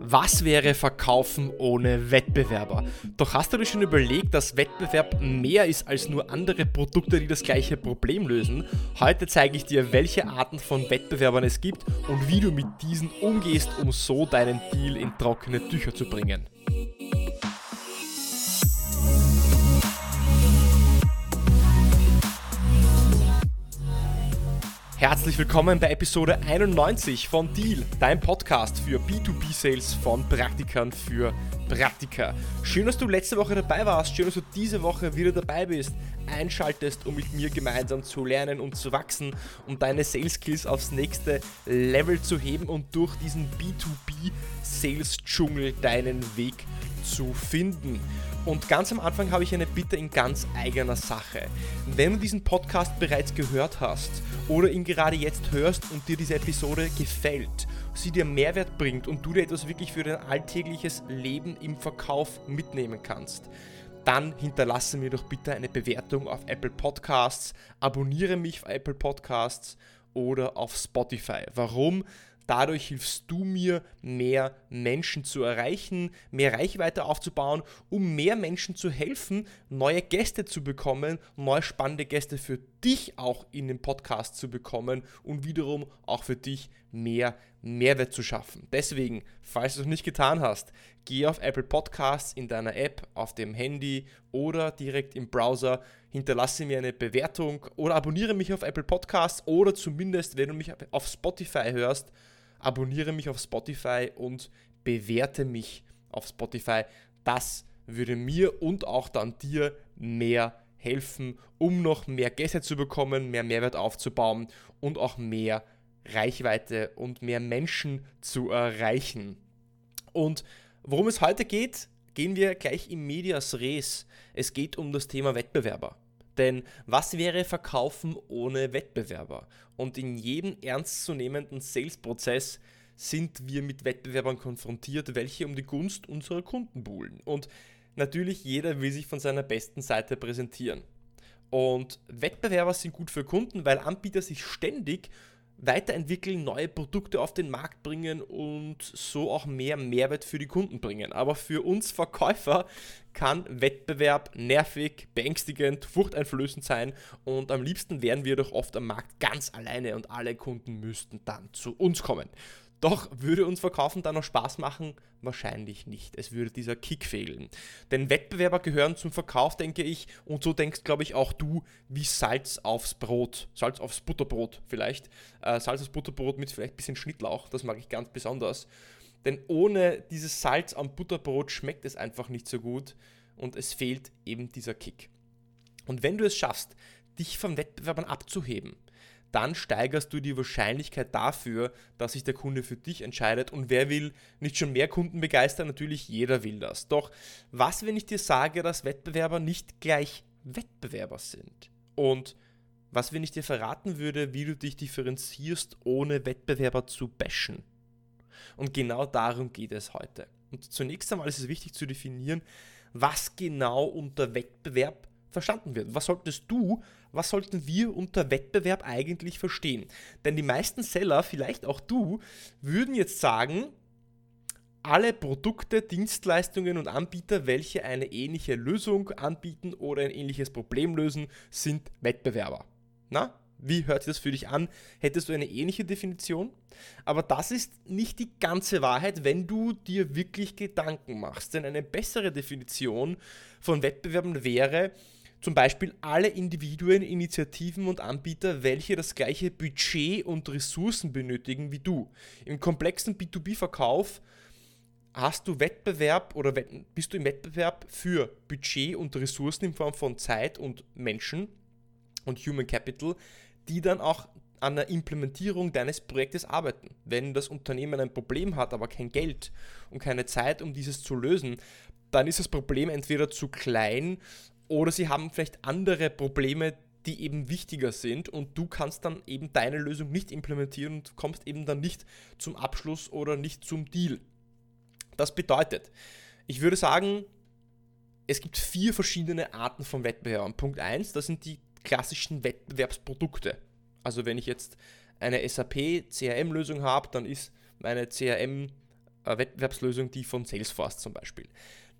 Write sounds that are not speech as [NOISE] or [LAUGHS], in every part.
Was wäre Verkaufen ohne Wettbewerber? Doch hast du dir schon überlegt, dass Wettbewerb mehr ist als nur andere Produkte, die das gleiche Problem lösen? Heute zeige ich dir, welche Arten von Wettbewerbern es gibt und wie du mit diesen umgehst, um so deinen Deal in trockene Tücher zu bringen. Herzlich willkommen bei Episode 91 von Deal, dein Podcast für B2B-Sales von Praktikern für Praktika. Schön, dass du letzte Woche dabei warst, schön, dass du diese Woche wieder dabei bist, einschaltest, um mit mir gemeinsam zu lernen und zu wachsen, um deine Sales Skills aufs nächste Level zu heben und durch diesen B2B-Sales-Dschungel deinen Weg zu finden. Und ganz am Anfang habe ich eine Bitte in ganz eigener Sache. Wenn du diesen Podcast bereits gehört hast oder ihn gerade jetzt hörst und dir diese Episode gefällt, sie dir Mehrwert bringt und du dir etwas wirklich für dein alltägliches Leben im Verkauf mitnehmen kannst, dann hinterlasse mir doch bitte eine Bewertung auf Apple Podcasts, abonniere mich auf Apple Podcasts oder auf Spotify. Warum? Dadurch hilfst du mir, mehr Menschen zu erreichen, mehr Reichweite aufzubauen, um mehr Menschen zu helfen, neue Gäste zu bekommen, neue spannende Gäste für dich auch in den Podcast zu bekommen und wiederum auch für dich mehr Mehrwert zu schaffen. Deswegen, falls du es noch nicht getan hast, geh auf Apple Podcasts in deiner App, auf dem Handy oder direkt im Browser, hinterlasse mir eine Bewertung oder abonniere mich auf Apple Podcasts oder zumindest, wenn du mich auf Spotify hörst, abonniere mich auf Spotify und bewerte mich auf Spotify. Das würde mir und auch dann dir mehr helfen, um noch mehr Gäste zu bekommen, mehr Mehrwert aufzubauen und auch mehr Reichweite und mehr Menschen zu erreichen. Und worum es heute geht, gehen wir gleich im Medias Res. Es geht um das Thema Wettbewerber. Denn was wäre Verkaufen ohne Wettbewerber? Und in jedem ernstzunehmenden Sales-Prozess sind wir mit Wettbewerbern konfrontiert, welche um die Gunst unserer Kunden buhlen. Und natürlich jeder will sich von seiner besten Seite präsentieren. Und Wettbewerber sind gut für Kunden, weil Anbieter sich ständig weiterentwickeln, neue Produkte auf den Markt bringen und so auch mehr Mehrwert für die Kunden bringen. Aber für uns Verkäufer kann Wettbewerb nervig, beängstigend, furchteinflößend sein und am liebsten wären wir doch oft am Markt ganz alleine und alle Kunden müssten dann zu uns kommen. Doch würde uns Verkaufen dann noch Spaß machen? Wahrscheinlich nicht. Es würde dieser Kick fehlen. Denn Wettbewerber gehören zum Verkauf, denke ich, und so denkst, glaube ich, auch du, wie Salz aufs Brot. Salz aufs Butterbrot vielleicht. Äh, Salz aufs Butterbrot mit vielleicht ein bisschen Schnittlauch, das mag ich ganz besonders. Denn ohne dieses Salz am Butterbrot schmeckt es einfach nicht so gut und es fehlt eben dieser Kick. Und wenn du es schaffst, dich von Wettbewerbern abzuheben, dann steigerst du die Wahrscheinlichkeit dafür, dass sich der Kunde für dich entscheidet. Und wer will nicht schon mehr Kunden begeistern? Natürlich jeder will das. Doch was, wenn ich dir sage, dass Wettbewerber nicht gleich Wettbewerber sind? Und was, wenn ich dir verraten würde, wie du dich differenzierst, ohne Wettbewerber zu bashen? Und genau darum geht es heute. Und zunächst einmal ist es wichtig zu definieren, was genau unter Wettbewerb verstanden wird. Was solltest du, was sollten wir unter Wettbewerb eigentlich verstehen? Denn die meisten Seller, vielleicht auch du, würden jetzt sagen, alle Produkte, Dienstleistungen und Anbieter, welche eine ähnliche Lösung anbieten oder ein ähnliches Problem lösen, sind Wettbewerber. Na, wie hört sich das für dich an? Hättest du eine ähnliche Definition? Aber das ist nicht die ganze Wahrheit, wenn du dir wirklich Gedanken machst. Denn eine bessere Definition von Wettbewerben wäre, zum Beispiel alle Individuen, Initiativen und Anbieter, welche das gleiche Budget und Ressourcen benötigen wie du. Im komplexen B2B-Verkauf hast du Wettbewerb oder bist du im Wettbewerb für Budget und Ressourcen in Form von Zeit und Menschen und Human Capital, die dann auch an der Implementierung deines Projektes arbeiten. Wenn das Unternehmen ein Problem hat, aber kein Geld und keine Zeit, um dieses zu lösen, dann ist das Problem entweder zu klein oder sie haben vielleicht andere Probleme, die eben wichtiger sind und du kannst dann eben deine Lösung nicht implementieren und kommst eben dann nicht zum Abschluss oder nicht zum Deal. Das bedeutet, ich würde sagen, es gibt vier verschiedene Arten von Wettbewerbern. Punkt 1, das sind die klassischen Wettbewerbsprodukte. Also wenn ich jetzt eine SAP CRM-Lösung habe, dann ist meine CRM äh, die von Salesforce zum Beispiel.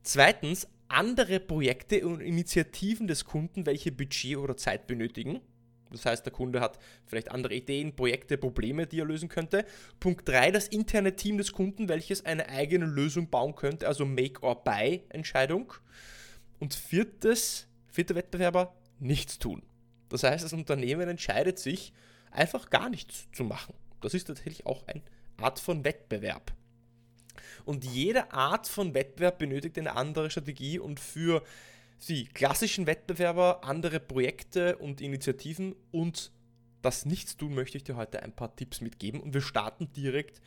Zweitens, andere Projekte und Initiativen des Kunden, welche Budget oder Zeit benötigen. Das heißt, der Kunde hat vielleicht andere Ideen, Projekte, Probleme, die er lösen könnte. Punkt 3, das interne Team des Kunden, welches eine eigene Lösung bauen könnte, also Make-or-Buy-Entscheidung. Und viertes, vierter Wettbewerber, nichts tun. Das heißt, das Unternehmen entscheidet sich, einfach gar nichts zu machen. Das ist tatsächlich auch eine Art von Wettbewerb. Und jede Art von Wettbewerb benötigt eine andere Strategie und für die klassischen Wettbewerber andere Projekte und Initiativen und das Nichtstun möchte ich dir heute ein paar Tipps mitgeben und wir starten direkt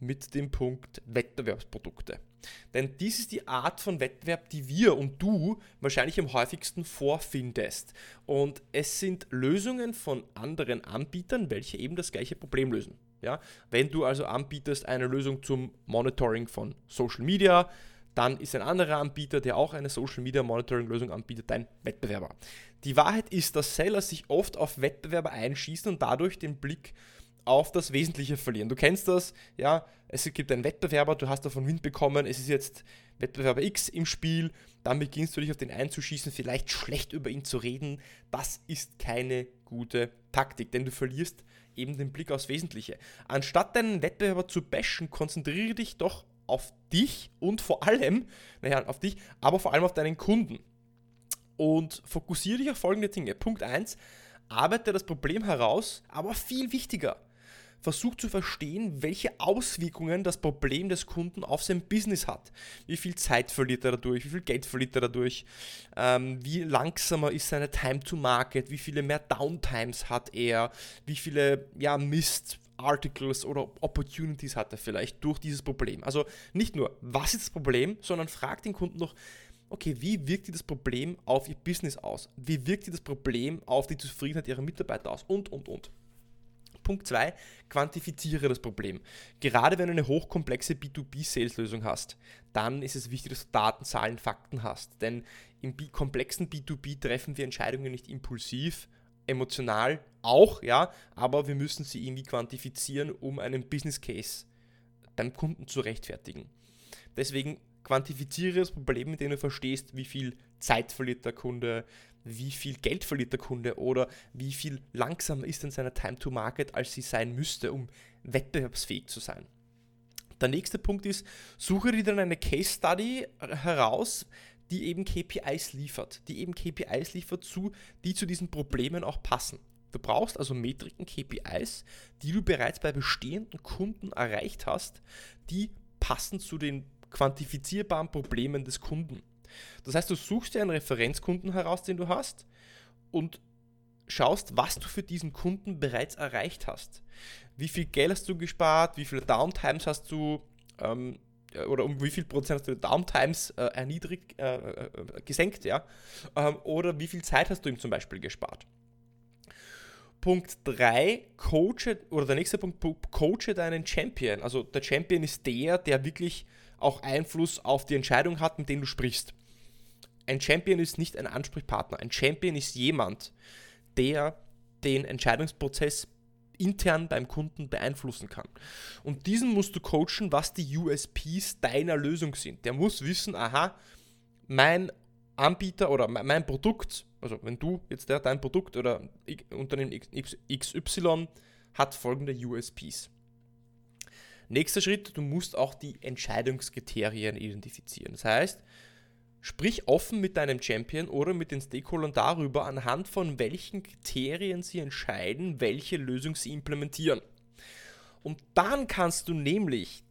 mit dem Punkt Wettbewerbsprodukte. Denn dies ist die Art von Wettbewerb, die wir und du wahrscheinlich am häufigsten vorfindest. Und es sind Lösungen von anderen Anbietern, welche eben das gleiche Problem lösen. Ja? Wenn du also anbietest eine Lösung zum Monitoring von Social Media, dann ist ein anderer Anbieter, der auch eine Social Media Monitoring Lösung anbietet, dein Wettbewerber. Die Wahrheit ist, dass Seller sich oft auf Wettbewerber einschießen und dadurch den Blick auf das Wesentliche verlieren. Du kennst das, ja, es gibt einen Wettbewerber, du hast davon Wind bekommen, es ist jetzt Wettbewerber X im Spiel, dann beginnst du dich auf den einzuschießen, vielleicht schlecht über ihn zu reden. Das ist keine gute Taktik, denn du verlierst eben den Blick aufs Wesentliche. Anstatt deinen Wettbewerber zu bashen, konzentriere dich doch auf dich und vor allem, [LAUGHS] naja, auf dich, aber vor allem auf deinen Kunden. Und fokussiere dich auf folgende Dinge. Punkt 1, arbeite das Problem heraus, aber viel wichtiger, versucht zu verstehen, welche Auswirkungen das Problem des Kunden auf sein Business hat. Wie viel Zeit verliert er dadurch, wie viel Geld verliert er dadurch, ähm, wie langsamer ist seine Time to Market, wie viele mehr Downtimes hat er, wie viele ja, Mist. Articles oder Opportunities hat er vielleicht durch dieses Problem. Also nicht nur, was ist das Problem, sondern fragt den Kunden noch, okay, wie wirkt das Problem auf ihr Business aus? Wie wirkt das Problem auf die Zufriedenheit ihrer Mitarbeiter aus? Und, und, und. Punkt 2, quantifiziere das Problem. Gerade wenn du eine hochkomplexe B2B-Sales-Lösung hast, dann ist es wichtig, dass du Daten, Zahlen, Fakten hast. Denn im komplexen B2B treffen wir Entscheidungen nicht impulsiv, emotional auch, ja, aber wir müssen sie irgendwie quantifizieren, um einen Business Case beim Kunden zu rechtfertigen. Deswegen quantifiziere das Problem, mit dem du verstehst, wie viel Zeit verliert der Kunde, wie viel Geld verliert der Kunde oder wie viel langsamer ist denn seine Time to Market, als sie sein müsste, um wettbewerbsfähig zu sein. Der nächste Punkt ist, suche dir dann eine Case Study heraus, die eben KPIs liefert, die eben KPIs liefert, zu, die zu diesen Problemen auch passen. Du brauchst also Metriken, KPIs, die du bereits bei bestehenden Kunden erreicht hast, die passen zu den quantifizierbaren Problemen des Kunden. Das heißt, du suchst dir einen Referenzkunden heraus, den du hast und schaust, was du für diesen Kunden bereits erreicht hast. Wie viel Geld hast du gespart, wie viele Downtimes hast du ähm, oder um wie viel Prozent hast du Downtimes äh, erniedrigt, äh, äh, gesenkt, ja? Ähm, oder wie viel Zeit hast du ihm zum Beispiel gespart. Punkt 3, coache, oder der nächste Punkt, coache deinen Champion. Also der Champion ist der, der wirklich auch Einfluss auf die Entscheidung hat, mit dem du sprichst. Ein Champion ist nicht ein Ansprechpartner. Ein Champion ist jemand, der den Entscheidungsprozess intern beim Kunden beeinflussen kann. Und diesen musst du coachen, was die USPs deiner Lösung sind. Der muss wissen, aha, mein Anbieter oder mein Produkt, also wenn du jetzt dein Produkt oder Unternehmen XY hat folgende USPs. Nächster Schritt, du musst auch die Entscheidungskriterien identifizieren. Das heißt, sprich offen mit deinem Champion oder mit den Stakeholdern darüber, anhand von welchen Kriterien sie entscheiden, welche Lösung sie implementieren. Und dann kannst du nämlich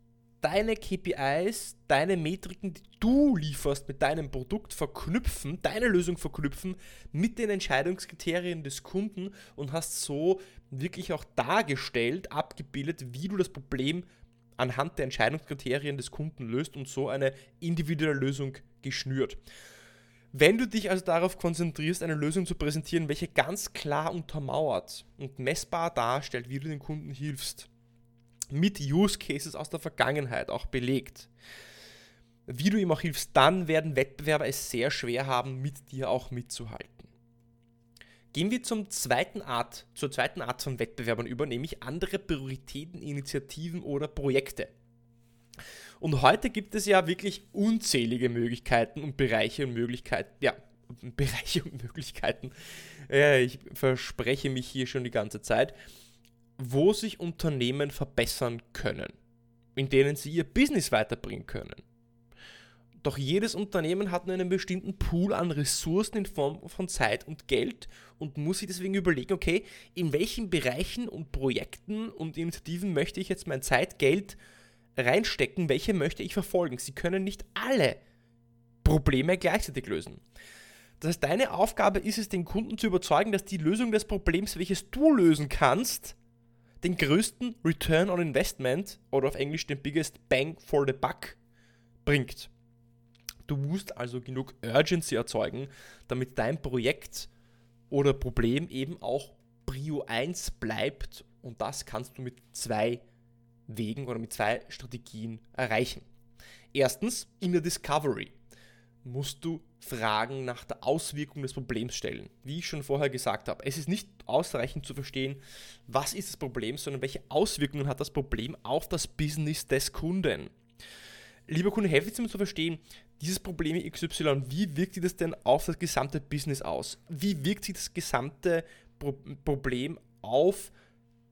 deine KPIs, deine Metriken, die du lieferst mit deinem Produkt verknüpfen, deine Lösung verknüpfen mit den Entscheidungskriterien des Kunden und hast so wirklich auch dargestellt, abgebildet, wie du das Problem anhand der Entscheidungskriterien des Kunden löst und so eine individuelle Lösung geschnürt. Wenn du dich also darauf konzentrierst, eine Lösung zu präsentieren, welche ganz klar untermauert und messbar darstellt, wie du den Kunden hilfst, mit Use Cases aus der Vergangenheit auch belegt, wie du ihm auch hilfst, dann werden Wettbewerber es sehr schwer haben, mit dir auch mitzuhalten. Gehen wir zum zweiten Art, zur zweiten Art von Wettbewerbern über, nämlich andere Prioritäten, Initiativen oder Projekte. Und heute gibt es ja wirklich unzählige Möglichkeiten und Bereiche und Möglichkeiten, ja, [LAUGHS] Bereiche und Möglichkeiten. Ja, ich verspreche mich hier schon die ganze Zeit, wo sich Unternehmen verbessern können, in denen sie ihr Business weiterbringen können. Doch jedes Unternehmen hat nur einen bestimmten Pool an Ressourcen in Form von Zeit und Geld und muss sich deswegen überlegen, okay, in welchen Bereichen und Projekten und Initiativen möchte ich jetzt mein Zeit, Geld reinstecken, welche möchte ich verfolgen. Sie können nicht alle Probleme gleichzeitig lösen. Das heißt, deine Aufgabe ist es, den Kunden zu überzeugen, dass die Lösung des Problems, welches du lösen kannst, den größten Return on Investment oder auf Englisch den biggest Bang for the Buck bringt. Du musst also genug Urgency erzeugen, damit dein Projekt oder Problem eben auch Prio 1 bleibt und das kannst du mit zwei Wegen oder mit zwei Strategien erreichen. Erstens, in der Discovery musst du Fragen nach der Auswirkung des Problems stellen. Wie ich schon vorher gesagt habe, es ist nicht ausreichend zu verstehen, was ist das Problem, sondern welche Auswirkungen hat das Problem auf das Business des Kunden. Lieber Kunde, helfe mir zu verstehen, dieses Problem XY, wie wirkt sich das denn auf das gesamte Business aus? Wie wirkt sich das gesamte Pro Problem auf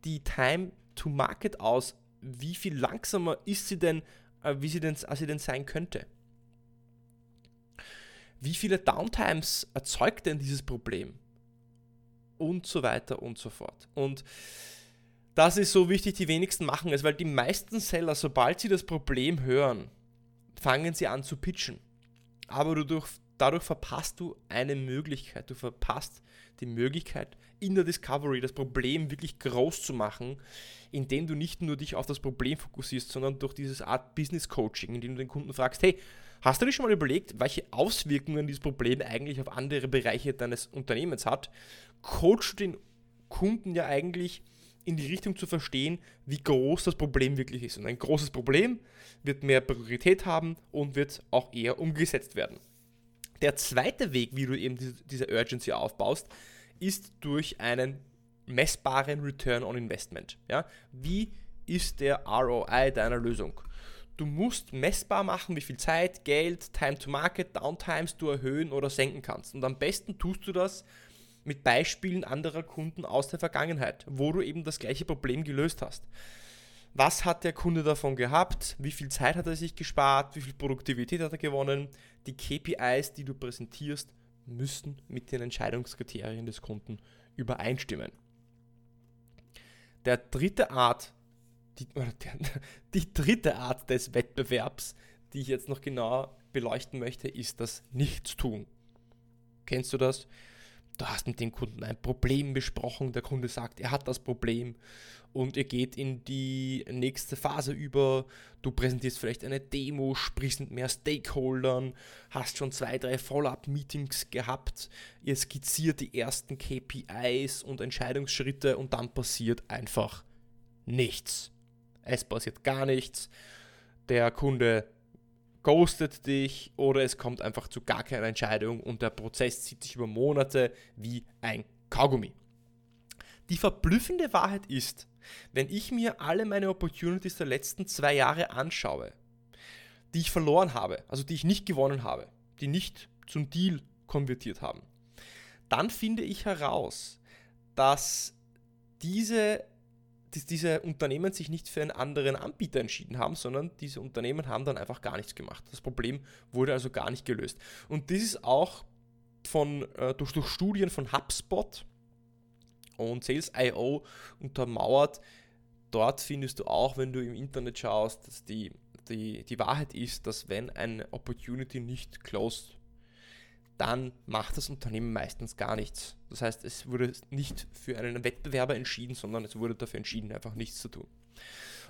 die Time to Market aus? Wie viel langsamer ist sie denn, äh, wie sie denn, als sie denn sein könnte? Wie viele Downtimes erzeugt denn dieses Problem? Und so weiter und so fort. Und das ist so wichtig, die wenigsten machen es, weil die meisten Seller, sobald sie das Problem hören, fangen sie an zu pitchen. Aber dadurch, dadurch verpasst du eine Möglichkeit. Du verpasst die Möglichkeit, in der Discovery das Problem wirklich groß zu machen, indem du nicht nur dich auf das Problem fokussierst, sondern durch dieses Art Business Coaching, indem du den Kunden fragst, hey, hast du dir schon mal überlegt, welche Auswirkungen dieses Problem eigentlich auf andere Bereiche deines Unternehmens hat? Coachst du den Kunden ja eigentlich in die Richtung zu verstehen, wie groß das Problem wirklich ist. Und ein großes Problem wird mehr Priorität haben und wird auch eher umgesetzt werden. Der zweite Weg, wie du eben diese Urgency aufbaust, ist durch einen messbaren Return on Investment. Ja? Wie ist der ROI deiner Lösung? Du musst messbar machen, wie viel Zeit, Geld, Time to Market, Downtimes du erhöhen oder senken kannst. Und am besten tust du das mit Beispielen anderer Kunden aus der Vergangenheit, wo du eben das gleiche Problem gelöst hast. Was hat der Kunde davon gehabt? Wie viel Zeit hat er sich gespart? Wie viel Produktivität hat er gewonnen? Die KPIs, die du präsentierst, müssen mit den Entscheidungskriterien des Kunden übereinstimmen. Der dritte Art, die, [LAUGHS] die dritte Art des Wettbewerbs, die ich jetzt noch genauer beleuchten möchte, ist das Nichtstun. Kennst du das? Du hast mit dem Kunden ein Problem besprochen, der Kunde sagt, er hat das Problem und ihr geht in die nächste Phase über, du präsentierst vielleicht eine Demo, sprichst mit mehr Stakeholdern, hast schon zwei, drei Follow-up-Meetings gehabt, ihr skizziert die ersten KPIs und Entscheidungsschritte und dann passiert einfach nichts. Es passiert gar nichts. Der Kunde ghostet dich oder es kommt einfach zu gar keiner Entscheidung und der Prozess zieht sich über Monate wie ein Kaugummi. Die verblüffende Wahrheit ist, wenn ich mir alle meine Opportunities der letzten zwei Jahre anschaue, die ich verloren habe, also die ich nicht gewonnen habe, die nicht zum Deal konvertiert haben, dann finde ich heraus, dass diese dass diese Unternehmen sich nicht für einen anderen Anbieter entschieden haben, sondern diese Unternehmen haben dann einfach gar nichts gemacht. Das Problem wurde also gar nicht gelöst. Und das ist auch von, äh, durch, durch Studien von HubSpot und Sales.io untermauert. Dort findest du auch, wenn du im Internet schaust, dass die, die, die Wahrheit ist, dass wenn eine Opportunity nicht closed dann macht das Unternehmen meistens gar nichts. Das heißt, es wurde nicht für einen Wettbewerber entschieden, sondern es wurde dafür entschieden, einfach nichts zu tun.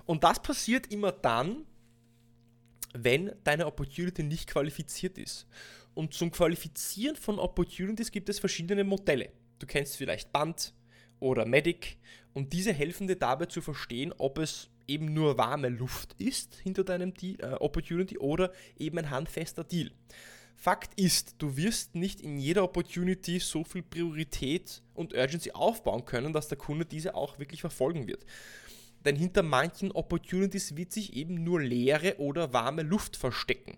Und das passiert immer dann, wenn deine Opportunity nicht qualifiziert ist. Und zum Qualifizieren von Opportunities gibt es verschiedene Modelle. Du kennst vielleicht Band oder Medic und diese helfen dir dabei zu verstehen, ob es eben nur warme Luft ist hinter deinem Deal, äh, Opportunity oder eben ein handfester Deal. Fakt ist, du wirst nicht in jeder Opportunity so viel Priorität und Urgency aufbauen können, dass der Kunde diese auch wirklich verfolgen wird. denn hinter manchen Opportunities wird sich eben nur leere oder warme Luft verstecken.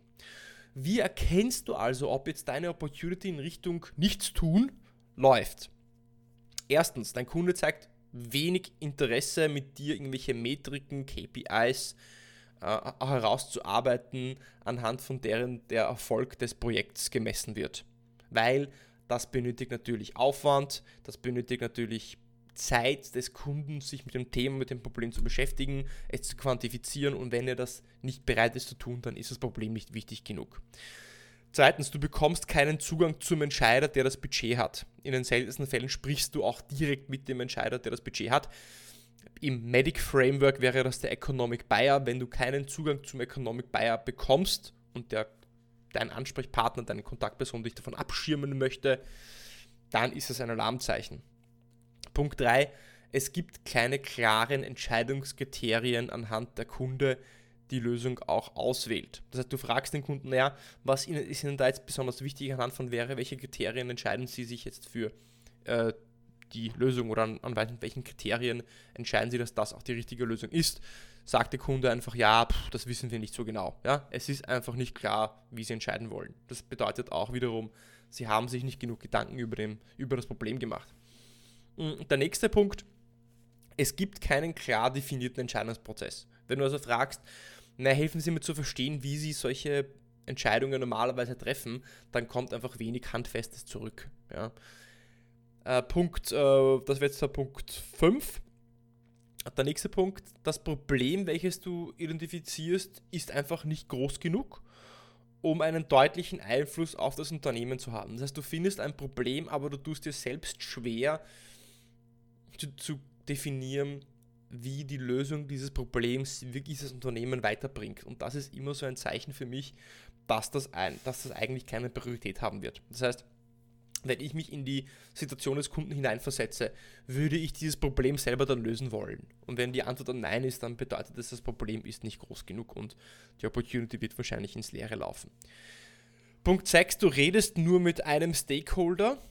Wie erkennst du also, ob jetzt deine Opportunity in Richtung nichts tun läuft? Erstens, dein Kunde zeigt wenig Interesse, mit dir irgendwelche Metriken, KPIs äh, herauszuarbeiten, anhand von deren der Erfolg des Projekts gemessen wird. Weil das benötigt natürlich Aufwand, das benötigt natürlich Zeit des Kunden, sich mit dem Thema, mit dem Problem zu beschäftigen, es zu quantifizieren und wenn er das nicht bereit ist zu tun, dann ist das Problem nicht wichtig genug. Zweitens, du bekommst keinen Zugang zum Entscheider, der das Budget hat. In den seltensten Fällen sprichst du auch direkt mit dem Entscheider, der das Budget hat. Im Medic Framework wäre das der Economic Buyer. Wenn du keinen Zugang zum Economic Buyer bekommst und der, dein Ansprechpartner, deine Kontaktperson dich davon abschirmen möchte, dann ist es ein Alarmzeichen. Punkt 3. Es gibt keine klaren Entscheidungskriterien anhand der Kunde die Lösung auch auswählt. Das heißt, du fragst den Kunden, naja, was ist Ihnen da jetzt besonders wichtig anhand von wäre, welche Kriterien entscheiden Sie sich jetzt für äh, die Lösung oder an, an welchen Kriterien entscheiden Sie, dass das auch die richtige Lösung ist? Sagt der Kunde einfach, ja, pff, das wissen wir nicht so genau. Ja? Es ist einfach nicht klar, wie Sie entscheiden wollen. Das bedeutet auch wiederum, Sie haben sich nicht genug Gedanken über, dem, über das Problem gemacht. Und der nächste Punkt, es gibt keinen klar definierten Entscheidungsprozess. Wenn du also fragst, na, helfen Sie mir zu verstehen, wie Sie solche Entscheidungen normalerweise treffen, dann kommt einfach wenig Handfestes zurück. Ja. Äh, Punkt, äh, das wäre jetzt der Punkt 5. Der nächste Punkt, das Problem, welches du identifizierst, ist einfach nicht groß genug, um einen deutlichen Einfluss auf das Unternehmen zu haben. Das heißt, du findest ein Problem, aber du tust dir selbst schwer zu, zu definieren, wie die Lösung dieses Problems wirklich das Unternehmen weiterbringt. Und das ist immer so ein Zeichen für mich, dass das, ein, dass das eigentlich keine Priorität haben wird. Das heißt, wenn ich mich in die Situation des Kunden hineinversetze, würde ich dieses Problem selber dann lösen wollen. Und wenn die Antwort dann Nein ist, dann bedeutet das, das Problem ist nicht groß genug und die Opportunity wird wahrscheinlich ins Leere laufen. Punkt 6, du redest nur mit einem Stakeholder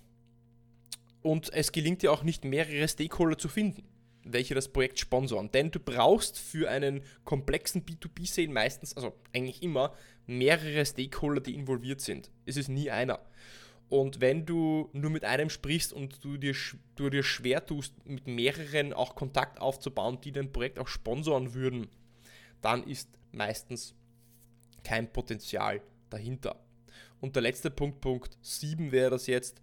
und es gelingt dir auch nicht, mehrere Stakeholder zu finden welche das Projekt sponsoren. Denn du brauchst für einen komplexen B2B-Sale meistens, also eigentlich immer, mehrere Stakeholder, die involviert sind. Es ist nie einer. Und wenn du nur mit einem sprichst und du dir, du dir schwer tust, mit mehreren auch Kontakt aufzubauen, die dein Projekt auch sponsoren würden, dann ist meistens kein Potenzial dahinter. Und der letzte Punkt, Punkt 7 wäre das jetzt,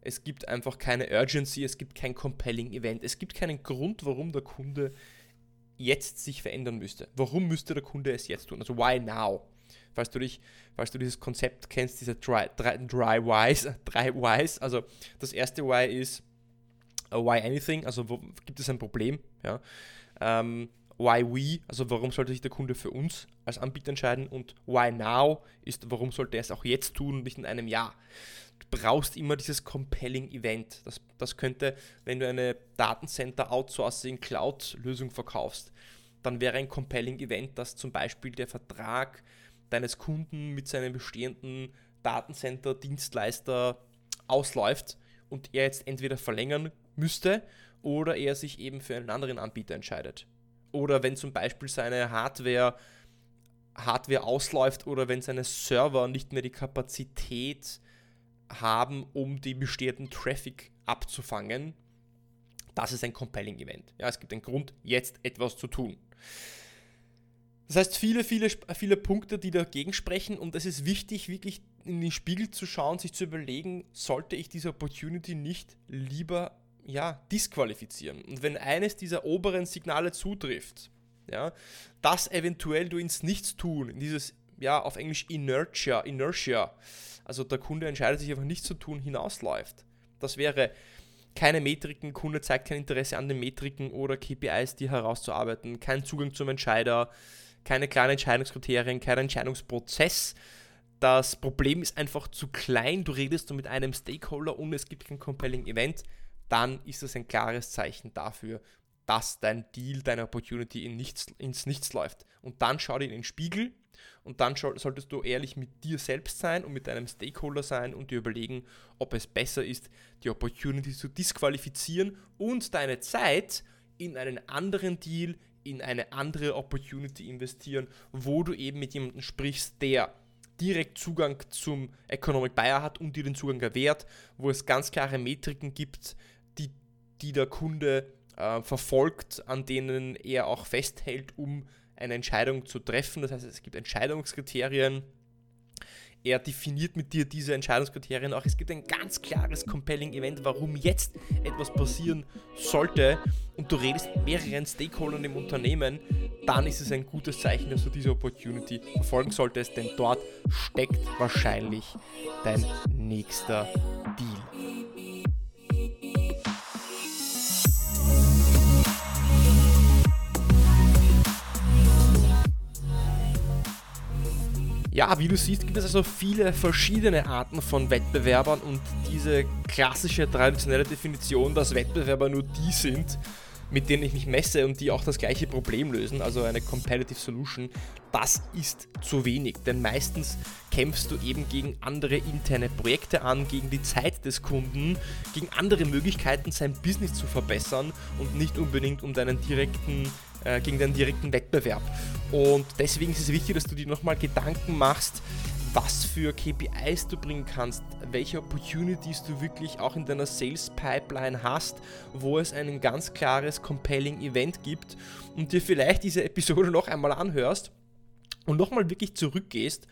es gibt einfach keine Urgency, es gibt kein compelling Event, es gibt keinen Grund, warum der Kunde jetzt sich verändern müsste. Warum müsste der Kunde es jetzt tun? Also why now? Falls du, dich, falls du dieses Konzept kennst, diese Dry, dry, dry Whys, [LAUGHS] drei Whys, also das erste Why ist uh, Why Anything, also wo, gibt es ein Problem, ja. Ähm, why we, also warum sollte sich der Kunde für uns als Anbieter entscheiden und why now ist, warum sollte er es auch jetzt tun und nicht in einem Jahr brauchst immer dieses Compelling Event. Das, das könnte, wenn du eine Datencenter Outsourcing Cloud Lösung verkaufst, dann wäre ein Compelling Event, dass zum Beispiel der Vertrag deines Kunden mit seinem bestehenden Datencenter Dienstleister ausläuft und er jetzt entweder verlängern müsste oder er sich eben für einen anderen Anbieter entscheidet. Oder wenn zum Beispiel seine Hardware Hardware ausläuft oder wenn seine Server nicht mehr die Kapazität haben, um den bestehenden Traffic abzufangen. Das ist ein Compelling Event. Ja, es gibt einen Grund, jetzt etwas zu tun. Das heißt, viele, viele, viele Punkte, die dagegen sprechen und es ist wichtig, wirklich in den Spiegel zu schauen, sich zu überlegen, sollte ich diese Opportunity nicht lieber ja, disqualifizieren. Und wenn eines dieser oberen Signale zutrifft, ja, dass eventuell du ins Nichtstun, in dieses, ja, auf Englisch Inertia, Inertia, also der Kunde entscheidet sich einfach nicht zu tun, hinausläuft. Das wäre keine Metriken, Kunde zeigt kein Interesse an den Metriken oder KPIs, die herauszuarbeiten, kein Zugang zum Entscheider, keine klaren Entscheidungskriterien, kein Entscheidungsprozess. Das Problem ist einfach zu klein, du redest du mit einem Stakeholder und es gibt kein compelling Event, dann ist das ein klares Zeichen dafür, dass dein Deal, deine Opportunity in nichts, ins Nichts läuft. Und dann schau dir in den Spiegel und dann solltest du ehrlich mit dir selbst sein und mit deinem Stakeholder sein und dir überlegen, ob es besser ist, die Opportunity zu disqualifizieren und deine Zeit in einen anderen Deal, in eine andere Opportunity investieren, wo du eben mit jemandem sprichst, der direkt Zugang zum Economic Buyer hat und dir den Zugang gewährt, wo es ganz klare Metriken gibt, die, die der Kunde äh, verfolgt, an denen er auch festhält, um eine Entscheidung zu treffen. Das heißt, es gibt Entscheidungskriterien. Er definiert mit dir diese Entscheidungskriterien auch. Es gibt ein ganz klares Compelling Event, warum jetzt etwas passieren sollte und du redest mit mehreren Stakeholdern im Unternehmen, dann ist es ein gutes Zeichen, dass du diese Opportunity verfolgen solltest, denn dort steckt wahrscheinlich dein nächster Deal. Ja, wie du siehst, gibt es also viele verschiedene Arten von Wettbewerbern und diese klassische traditionelle Definition, dass Wettbewerber nur die sind, mit denen ich mich messe und die auch das gleiche Problem lösen, also eine Competitive Solution, das ist zu wenig. Denn meistens kämpfst du eben gegen andere interne Projekte an, gegen die Zeit des Kunden, gegen andere Möglichkeiten, sein Business zu verbessern und nicht unbedingt um deinen direkten äh, gegen den direkten Wettbewerb. Und deswegen ist es wichtig, dass du dir nochmal Gedanken machst, was für KPIs du bringen kannst, welche Opportunities du wirklich auch in deiner Sales Pipeline hast, wo es ein ganz klares Compelling Event gibt und dir vielleicht diese Episode noch einmal anhörst und nochmal wirklich zurückgehst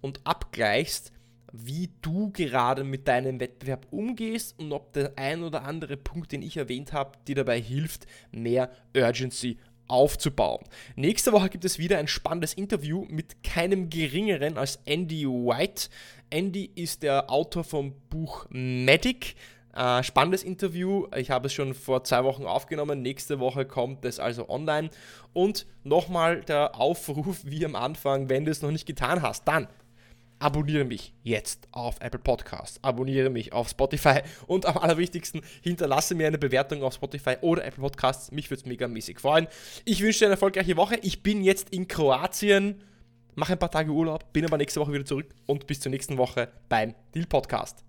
und abgleichst, wie du gerade mit deinem Wettbewerb umgehst und ob der ein oder andere Punkt, den ich erwähnt habe, dir dabei hilft, mehr Urgency aufzubauen. Nächste Woche gibt es wieder ein spannendes Interview mit keinem geringeren als Andy White. Andy ist der Autor vom Buch Medic. Äh, spannendes Interview. Ich habe es schon vor zwei Wochen aufgenommen. Nächste Woche kommt es also online. Und nochmal der Aufruf wie am Anfang, wenn du es noch nicht getan hast, dann abonniere mich jetzt auf Apple Podcasts, abonniere mich auf Spotify und am allerwichtigsten, hinterlasse mir eine Bewertung auf Spotify oder Apple Podcasts. Mich würde es mega mäßig freuen. Ich wünsche dir eine erfolgreiche Woche. Ich bin jetzt in Kroatien, mache ein paar Tage Urlaub, bin aber nächste Woche wieder zurück und bis zur nächsten Woche beim Deal Podcast.